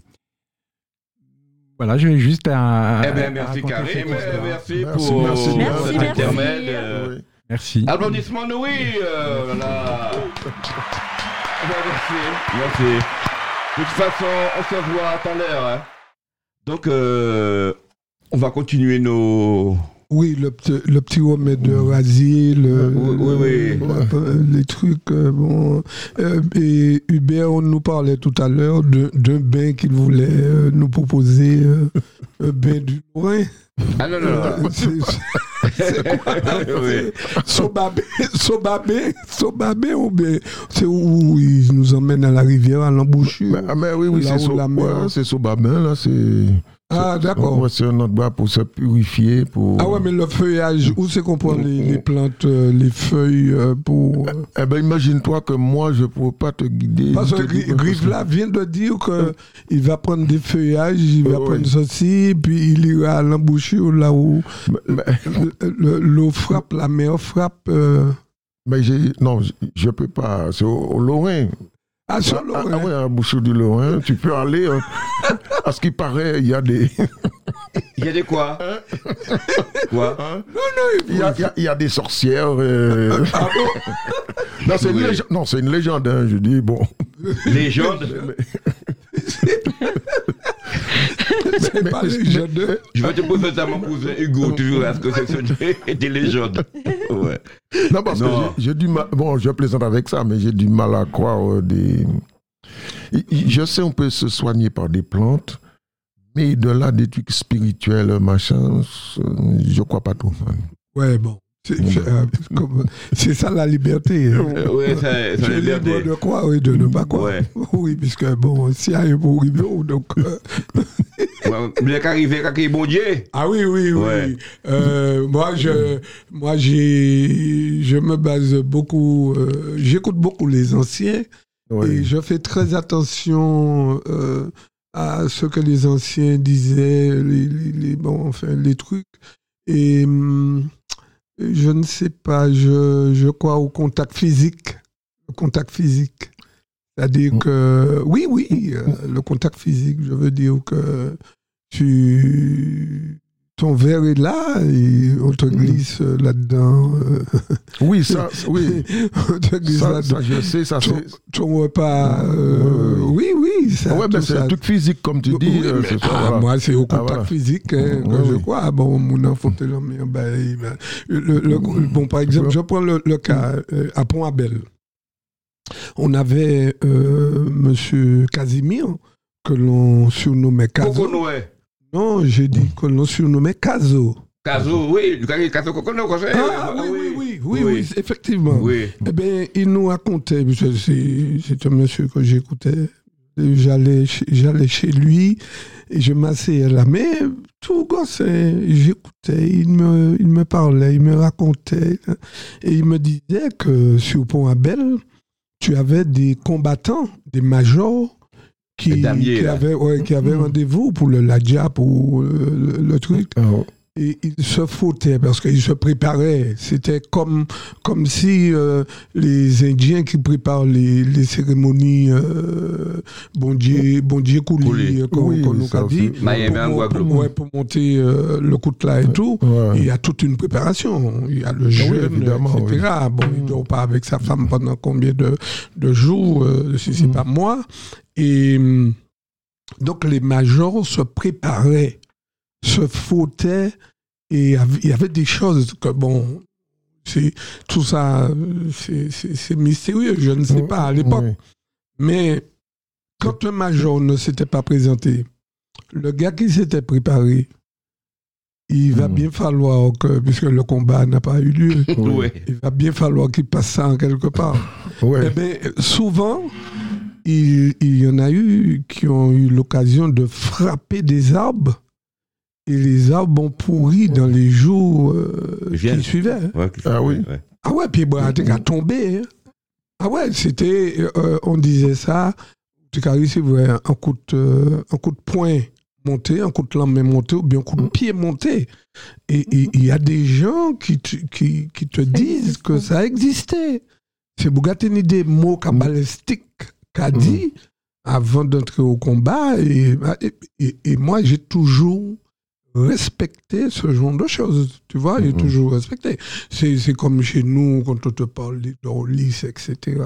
voilà, je vais juste à. Eh bien, merci Karim, cette histoire. merci, pour merci, cet merci. intermède. euh, Merci. Applaudissements, oui. euh, voilà. Eh ben, merci, merci. De toute façon, on se voit tout à l'heure. hein. Donc, euh, on va continuer nos. Oui, le petit, le petit remède de rasier, le, oui, oui. le- les trucs. euh, bon. Euh, et Hubert, on nous parlait tout à l'heure d'un bain qu'il voulait euh, nous proposer, euh, un bain du Lorrain. Ah non, non, non. C'est- quoi? Oui. Sobabé, Sobabé, Sobabé, ou bien c'est où il nous emmène à la rivière, à l'embouchure. Ah, mais oui, oui, c'est où so, la mer- ouais, c'est Sobabin, là, c'est. Ah, d'accord. ouais, c'est un endroit pour se purifier, pour. Ah ouais, mais le feuillage, où c'est qu'on prend les, les plantes, euh, les feuilles euh, pour. euh, Eh ben, imagine-toi que moi, je ne pourrais pas te guider. Parce que dire- Grive-là vient de dire qu'il va prendre des feuillages, il va Ouais. prendre ceci, puis il ira à l'embouchure là où le- le- l'eau frappe, la mer frappe. euh. Mais non, je ne peux pas. C'est au, au Lorrain. Ah, sur Ah, Lorrain. Ah, ouais, à Bouchou du Lorrain, tu peux aller. À ce qui paraît, il y a des. Il y a des quoi Quoi Hein Il y a, il y a- il y a des sorcières. euh. non, c'est une, non, une légende, hein, je dis, bon. Légende C'est pas légende. Je vais te poser ça à mon cousin Hugo, toujours à ce que c'est ce- des légendes. Ouais. Non, parce Non. que j'ai- j'ai du mal. Bon, je plaisante avec ça, mais j'ai du mal à croire euh, des. Je sais, on peut se soigner par des plantes, mais de là, des trucs spirituels, machin, c'est- je crois pas trop. Ouais, bon. C'est c'est, euh, c'est ça la liberté. hein. Euh, ouais, ça- ça, Je la suis liberté. libre de croire et de ne pas croire. Ouais. Oui, puisque bon, s'il y a un pour donc. euh, Mais arrivé, bon Dieu. Ah oui, oui, oui. Ouais. Euh, moi, je, moi, j'ai, je me base beaucoup, euh, j'écoute beaucoup les anciens et je fais très attention euh, à ce que les anciens disaient, les, les, les- bon, enfin, les trucs. Et hum, je ne sais pas, je, je crois au contact physique, le contact physique. C'est-à-dire que, oui, oui, euh, le contact physique, je veux dire que tu, ton verre est là et on te glisse euh, là-dedans. Oui, ça, oui. on te glisse Ça, là-dedans. ça, je sais, ça, ton, ton repas, euh, oui, oui. Ça, Ouais, ben, tout c'est ça. un truc physique, comme tu dis. Oui, euh, mais- ah, voilà. Moi, c'est au Ah, contact voilà. physique hein, que Oui, je crois. Ah, bon, mon enfant, mais, ben, bon, par exemple, je prends le, le cas euh, à Pont-Abel. On avait euh, Monsieur Casimir, que l'on surnommait Caso. Non, j'ai dit que l'on surnommait Caso. Caso, oui. Du Caso Coco Noé, quoi, c'est- Ah, oui, oui, oui, oui, oui, effectivement. Oui. Eh bien, il nous racontait, c'est un monsieur que j'écoutais, j'allais chez, j'allais chez lui et je m'asseyais là, mais tout gosse, hein, j'écoutais, il me, il me parlait, il me racontait, et il me disait que sur Pont Abel, tu avais des combattants, des majors, qui, Les damiers, qui là. avaient, ouais, qui avaient rendez-vous pour le Ladja, pour le, le- le truc. Ah, et il se foutait parce qu'il se préparait. C'était comme, comme si euh, les Indiens qui préparent les, les cérémonies euh, bon Dieu, bon Dieu couli, Couli. euh, qu'on Oui, qu'on nous a dit, pour, pour- ouais, pour monter euh, le coutelas et tout. Ouais. Il y a toute une préparation. Il y a le oui, jeûne, évidemment, etc. Bon, il ne dort pas avec sa femme pendant combien de, de jours, euh, si c'est Mm. pas moi. Et hum, donc les majors se préparaient, se fautaient, et il y avait des choses que, bon, c'est tout ça, c'est- c'est c'est mystérieux, je ne sais pas à l'époque. Oui. Mais quand un major ne s'était pas présenté, le gars qui s'était préparé, il va Mm. bien falloir que, puisque le combat n'a pas eu lieu, il va bien falloir qu'il passe ça en quelque part. Ouais. Eh bien, souvent, il, il y en a eu qui ont eu l'occasion de frapper des arbres et les arbres ont pourri dans les jours euh, qui suivaient. hein. Ouais, Ah oui. ouais. Ah ouais, puis bon, qu'à tomber. hein. Ah ouais, c'était, euh, on disait ça, c'est vrai, un coup de, euh, un coup de poing monté, un coup de lame monté, ou bien un coup de pied monté. Et il y a des gens qui, te- qui, qui te disent que ça existait. C'est Bougatini des mots qu'a qu'a dit avant d'entrer au combat. Et, et, et- et moi, j'ai toujours respecté ce genre de choses. Tu vois, j'ai Mhm. toujours respecté. C'est c'est comme chez nous, quand on te parle des d'Orlis, etc.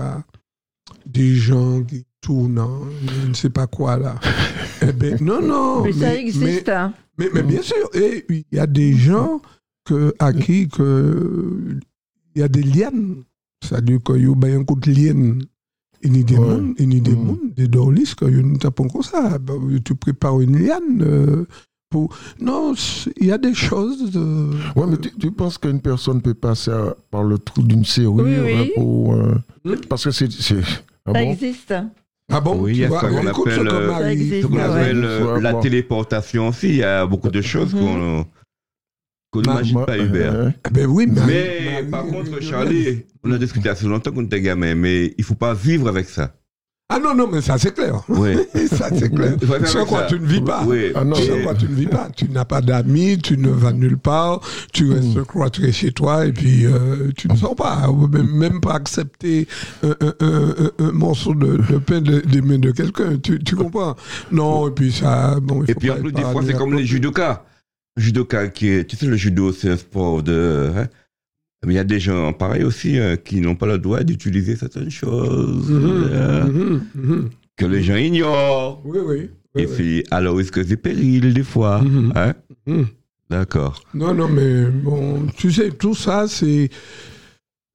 Des gens qui tournent, en je ne sais pas quoi là. eh ben, non, non. Mais ça mais- existe. hein. mais, mais bien sûr, et il y a des gens que, à qui que, il y a des lianes. C'est-à-dire qu'il y a un coup de liane. A des Ouais. mondes, a des Mhm. mondes, des dorlis, que ne tapons comme ça. Ben, Tu prépares une liane. euh, pour... Non, il y a des choses. euh, Ouais, mais tu, tu penses qu'une personne peut passer à- par le trou d'une serrure Oui, oui. euh, pour, euh, Hmm. Parce que c'est. Ah Ça bon? existe. Ah bon? Oui, il tu y a vois, ça qu'on écoute ce appelle, que Marie- Ça existe, Ce qu'on Ouais. appelle Ouais, la téléportation aussi. Il y a beaucoup de choses Mhm. qu'on qu'on Ma- n'imagine pas, Hubert. euh, Ben oui, Mais par contre, Charlie, on a discuté assez longtemps qu'on était gamin, mais il faut pas vivre avec ça. Ah non, non, mais ça c'est clair. Oui. ça c'est clair. Sans quoi ça. tu ne vis pas. Oui. Ah non, Sans mais- quoi tu ne vis pas. Tu n'as pas d'amis, tu ne vas nulle part, tu restes Mm. cloîtré chez toi et puis euh, tu ne sors pas. Même, même pas accepter un, un- un- morceau de, de pain de- des mains de quelqu'un. Tu, tu comprends? Non, et puis ça. Bon, il Et puis pas en plus, des fois, c'est comme les judokas. Judoka qui est, tu sais, le judo, c'est un sport de. hein. Mais il y a des gens, pareil aussi, euh, qui n'ont pas le droit d'utiliser certaines choses Mhm, euh, mhm, mhm. que les gens ignorent. Oui, oui. oui, Et oui. puis, alors, est-ce que c'est péril des fois hein? D'accord. Non, non, mais bon, tu sais, tout ça, c'est.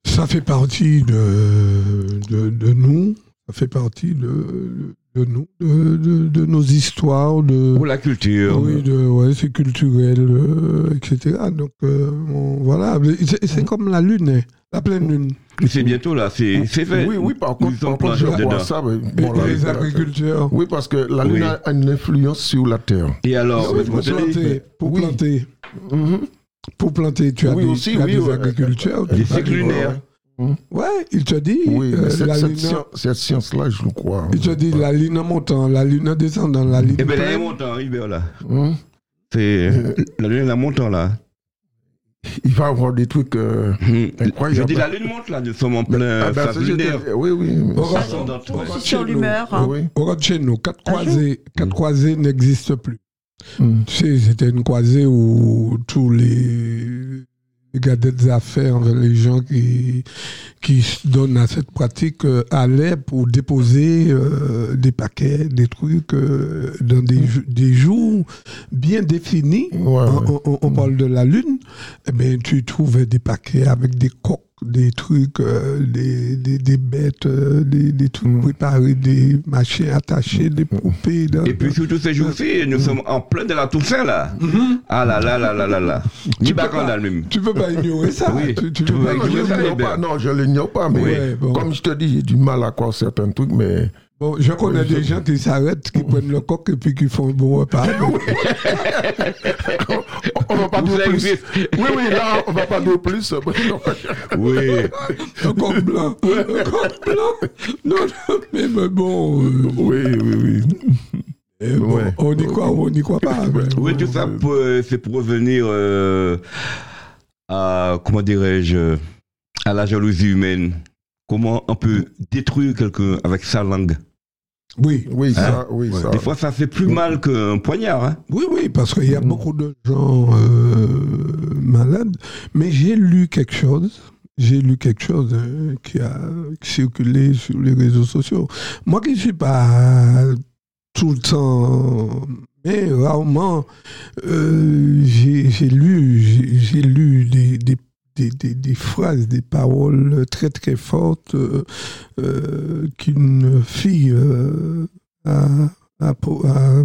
Ça fait partie de, de, de nous, ça fait partie de, de nous, de, de, de nos histoires, de. Pour la culture. Oui, de, ouais, c'est culturel, euh, etc. Donc, euh, bon, voilà. C'est c'est comme la lune, hein, la pleine lune. Mais C'est bientôt là, c'est c'est fait. Oui, oui, par contre, par contre, je vois ça. mais bon, là, les agriculteurs. Oui, parce que la Lune Oui. a une influence sur la Terre. Et alors, Oui, pour planter, pour Oui. planter, Mhm. pour planter, tu as des, aussi, tu as des ouais. agriculteurs. des cycles des- lunaires. Ouais, il te dit. Oui, euh, mais cette, la cette lune- science- cette science-là, je le crois. Il te dit la lune en montant, la lune en descendant, la lune. Eh bien, là, il pleine. montant, hein, Hubert, là. Hein? C'est la lune, la montant, là. Il va y avoir des trucs euh, Hum. incroyables. Je dis, la lune monte, là. Nous sommes en plein Ah, ben. Oui, oui. sur chez nous. l'humeur. hein. oui. Regarde chez nous, quatre Ça croisés, quatre croisés n'existent plus. Mm. Tu sais, c'était une croisée où tous les, les gars des affaires, les gens qui, qui se donnent à cette pratique euh, allaient pour déposer euh, des paquets, des trucs euh, dans des, jou- des jours bien définis. Ouais, On, ouais. on- on parle de la Lune, eh ben, tu trouvais des paquets avec des coques, des trucs, euh, des, des, des bêtes, euh, des, des trucs Mm. préparés, des machins attachés, des poupées. dans- Et puis surtout ces jours-ci, nous sommes en plein de la Toussaint là. Mhm. Ah là là là là là là. Ni peux bacandal même. Tu peux pas ignorer ça. Oui, tu, tu tu peux pas pas Non, je ignorer ça, pas. Non, je l'ignore pas, mais Ouais, bon. comme je te dis, j'ai du mal à croire certains trucs, mais Bon, je connais Oui, je- des gens qui s'arrêtent, qui prennent le coq et puis qui font un bon repas. pas dire plus. Oui, oui, là, on va pas dire plus. Non. Oui. un coq blanc. Un coq blanc. Non, non, mais, mais bon. euh, Oui, oui, oui. Et bon, Ouais. On y croit ou on n'y croit pas. mais Oui, tout ça, euh, pour, euh, c'est pour revenir euh, à, comment dirais-je, à la jalousie humaine. Comment on peut détruire quelqu'un avec sa langue? Oui, Oui, ça, oui, ça. Des fois, ça fait plus mal qu'un poignard. Hein oui, oui, parce qu'il y a Mm. beaucoup de gens euh, malades. Mais j'ai lu quelque chose. J'ai lu quelque chose hein, qui a circulé sur les réseaux sociaux. Moi qui ne suis pas tout le temps, mais rarement, euh, j'ai lu, j'ai lu des, des, des, des- phrases, des paroles très très fortes euh, euh, qu'une fille euh, a, a, a,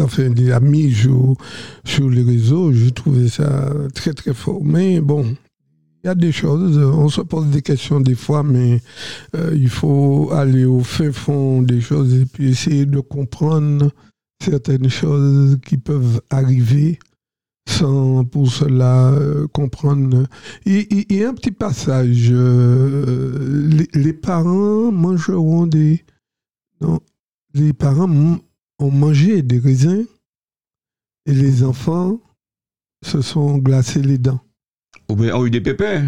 enfin, a mis sur, sur les réseaux. J'ai trouvé ça très très fort. Mais bon. Il y a des choses, on se pose des questions des fois, mais il faut aller au fin fond des choses et puis essayer de comprendre certaines choses qui peuvent arriver sans pour cela euh, comprendre. Il y a un petit passage. euh, les, parents mangeront des. Non, les parents ont mangé des raisins et les enfants se sont glacés les dents. Ou bien ont eu des pépins.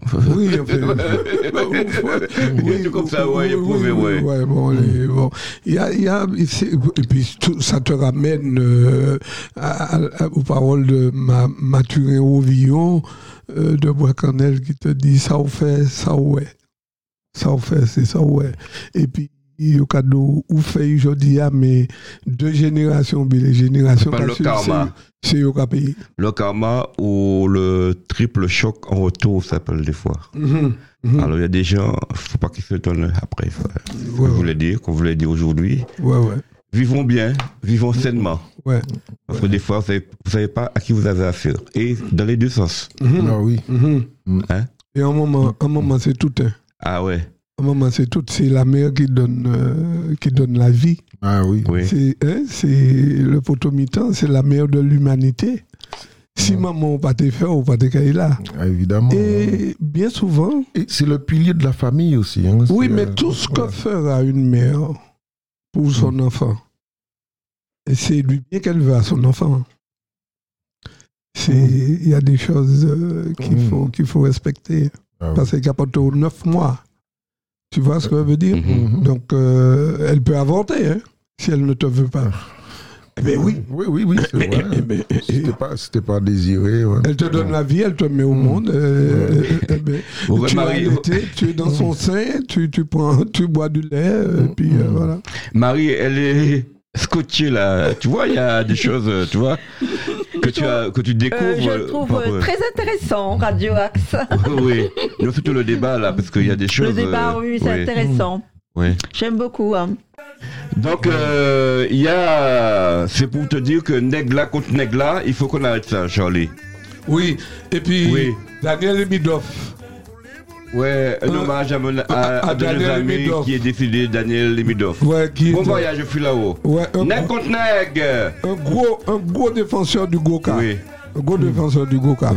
Oui, enfin, Oui, comme ça, ouais, il y a prouvé, ouais. ouais, bon, les- bon. Il y a, il y a- c'est- et puis tout- ça te ramène euh, à- à- aux paroles de ma, Mathurin Rovillon euh, de Bois-Cornel qui te dit ça au fait, ça ouais. Ça au fait, c'est ça ouais. Et puis, il y a cadeau ou fait aujourd'hui, mais deux générations, les générations Pas le karma. c'est payé. Le karma ou le triple choc en retour, ça s'appelle des fois. Mhm, mhm. Alors, il y a des gens, faut pas qu'ils se donnent après. Ouais, vous dire, comme vous l'avez dit aujourd'hui, Ouais, ouais, vivons bien, vivons sainement. ouais. Parce que des fois, vous savez, vous savez pas à qui vous avez affaire. Et dans les deux sens. Mhm. Ah oui. Mhm. Hein? Et un moment, un moment c'est tout. Hein. Ah ouais, Moment, c'est tout. C'est la mère qui donne, euh, qui donne la vie. Ah oui. oui. C'est hein, c'est le potomitan, c'est la mère de l'humanité. Si maman n'a pas été fait, ou pas été là. Ah, évidemment. Et bien souvent, Et c'est le pilier de la famille aussi. hein. oui, mais euh, tout ce que fera une mère pour son enfant, et c'est du bien qu'elle veut à son enfant. C'est- Il y a des choses euh, qu'il Mm. faut, qu'il faut respecter. Ah oui. Parce a pas au neuf mois. Tu vois ce que ça veut dire? Mhm. Donc, euh, elle peut avorter, hein, si elle ne te veut pas. Eh bien oui. Oui, oui, oui, c'est vrai. Eh ben, eh, C'était pas, c'était pas désiré. ouais. Elle te donne la vie, elle te met au monde. euh, eh ben, Vous tu, tu es dans son sein, tu, tu, prends, tu bois du lait, euh, puis euh, voilà. Marie, elle est scotchée là. Tu vois, il y a des choses, euh, tu vois, que tu, as, que tu découvres. Euh, je euh, le trouve euh, très intéressant, Radio Axe. oui, non, surtout le débat là, parce qu'il y a des choses. Le débat, euh, oui, c'est oui. intéressant. Oui. J'aime beaucoup. hein. Donc, il y a. C'est pour te dire que Negla contre Negla, il faut qu'on arrête ça, Charlie. Oui, et puis Oui. Daniel Emidoff. Ouais, un Euh, hommage à, mon, à, à- à Daniel amis qui est décédé, Daniel. Ouais, qui Bon est- voyage, je suis là-haut. Ouais, un, Neg contre Neg un gros, un gros défenseur du Goka. Oui. Un gros défenseur du Goka.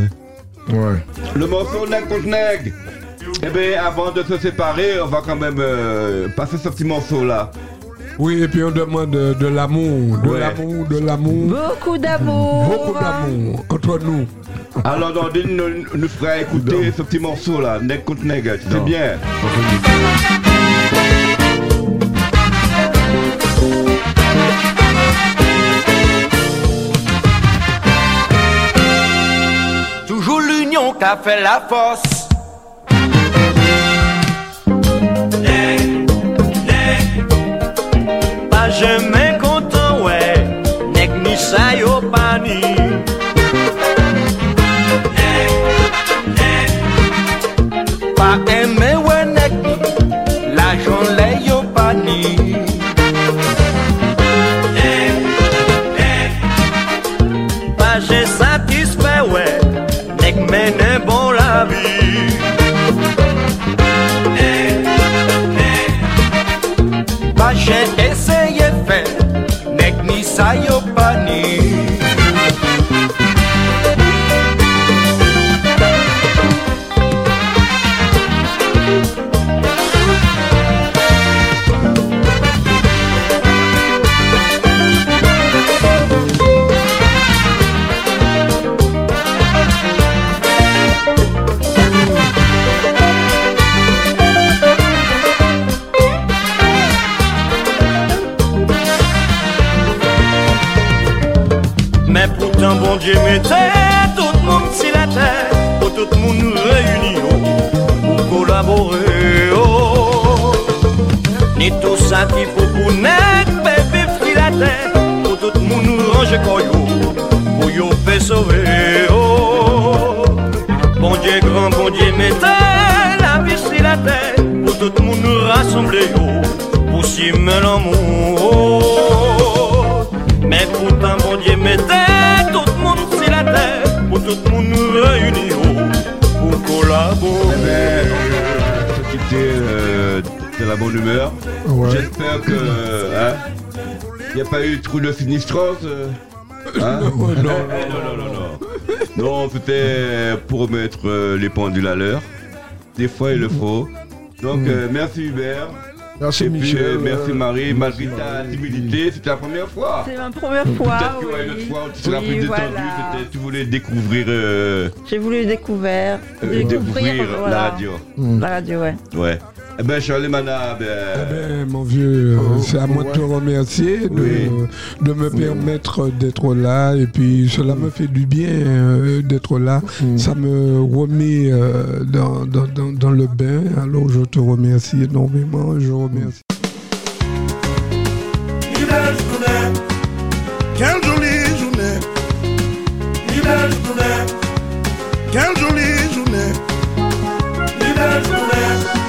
Ouais. Le morceau Neg contre Neg. Eh bien, avant de se séparer, on va quand même euh, passer ce petit morceau-là. Oui, et puis on demande de, l'amour, de Ouais. l'amour, de l'amour. Beaucoup d'amour. Beaucoup d'amour entre nous. Alors, Nordine nous, nous fera écouter ce petit morceau-là, Neg contre Neg. C'est bien. Toujours l'union qui a fait la force. Jemen kontan wè Nek ni sa yo pani Nek, nek Pa em desire Dieu mettait tout le monde sur la terre, pour tout le monde réuni, pour collaborer. Oh. Ni tout ça qu'il faut pour nègre, bébé, sur la terre, pour tout le monde ranger koyo, pour yo faire sauver. Oh. Bon Dieu grand, bon Dieu mettait la vie sur la terre, pour tout le monde rassembler, oh, pour s'y mettre l'amour. Se quitter euh, de la bonne humeur. J'espère que. Hein, n'y a pas eu trop de sinistrose. Non, non, non, non, non, non. C'était pour mettre les pendules à l'heure. Des fois, il le faut. Donc, euh, merci Hubert. Merci Et puis, Michel. euh, merci Marie. Malgré ta timidité, c'était la première fois. C'est ma première fois. Peut-être qu'il y aura une autre oui. fois où tu seras Oui, plus détendu. voilà. Tu voulais découvrir, euh, J'ai voulu découvrir, euh, découvrir, découvrir voilà. la radio. La radio, ouais. Ouais. Eh ben, Charlie Mana, ben, Eh ben, mon vieux, euh, Oh, c'est à moi de te ouais. remercier de, Oui. de me permettre d'être là. Et puis, cela me fait du bien euh, d'être là. Mm. Ça me remet euh, dans, dans, dans, dans le bain. Alors, je te remercie énormément. Je remercie. Belle journée, quelle jolie journée. Belle journée, quelle jolie journée. Belle journée,